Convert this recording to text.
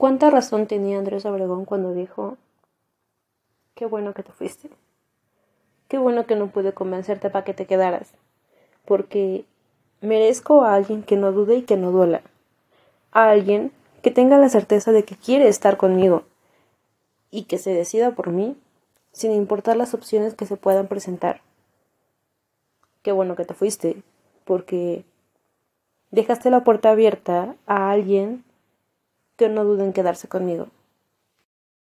¿Cuánta razón tenía Andrés Obregón cuando dijo, qué bueno que te fuiste? Qué bueno que no pude convencerte para que te quedaras, porque merezco a alguien que no dude y que no duela, a alguien que tenga la certeza de que quiere estar conmigo y que se decida por mí, sin importar las opciones que se puedan presentar. Qué bueno que te fuiste, porque dejaste la puerta abierta a alguien que no dude en quedarse conmigo.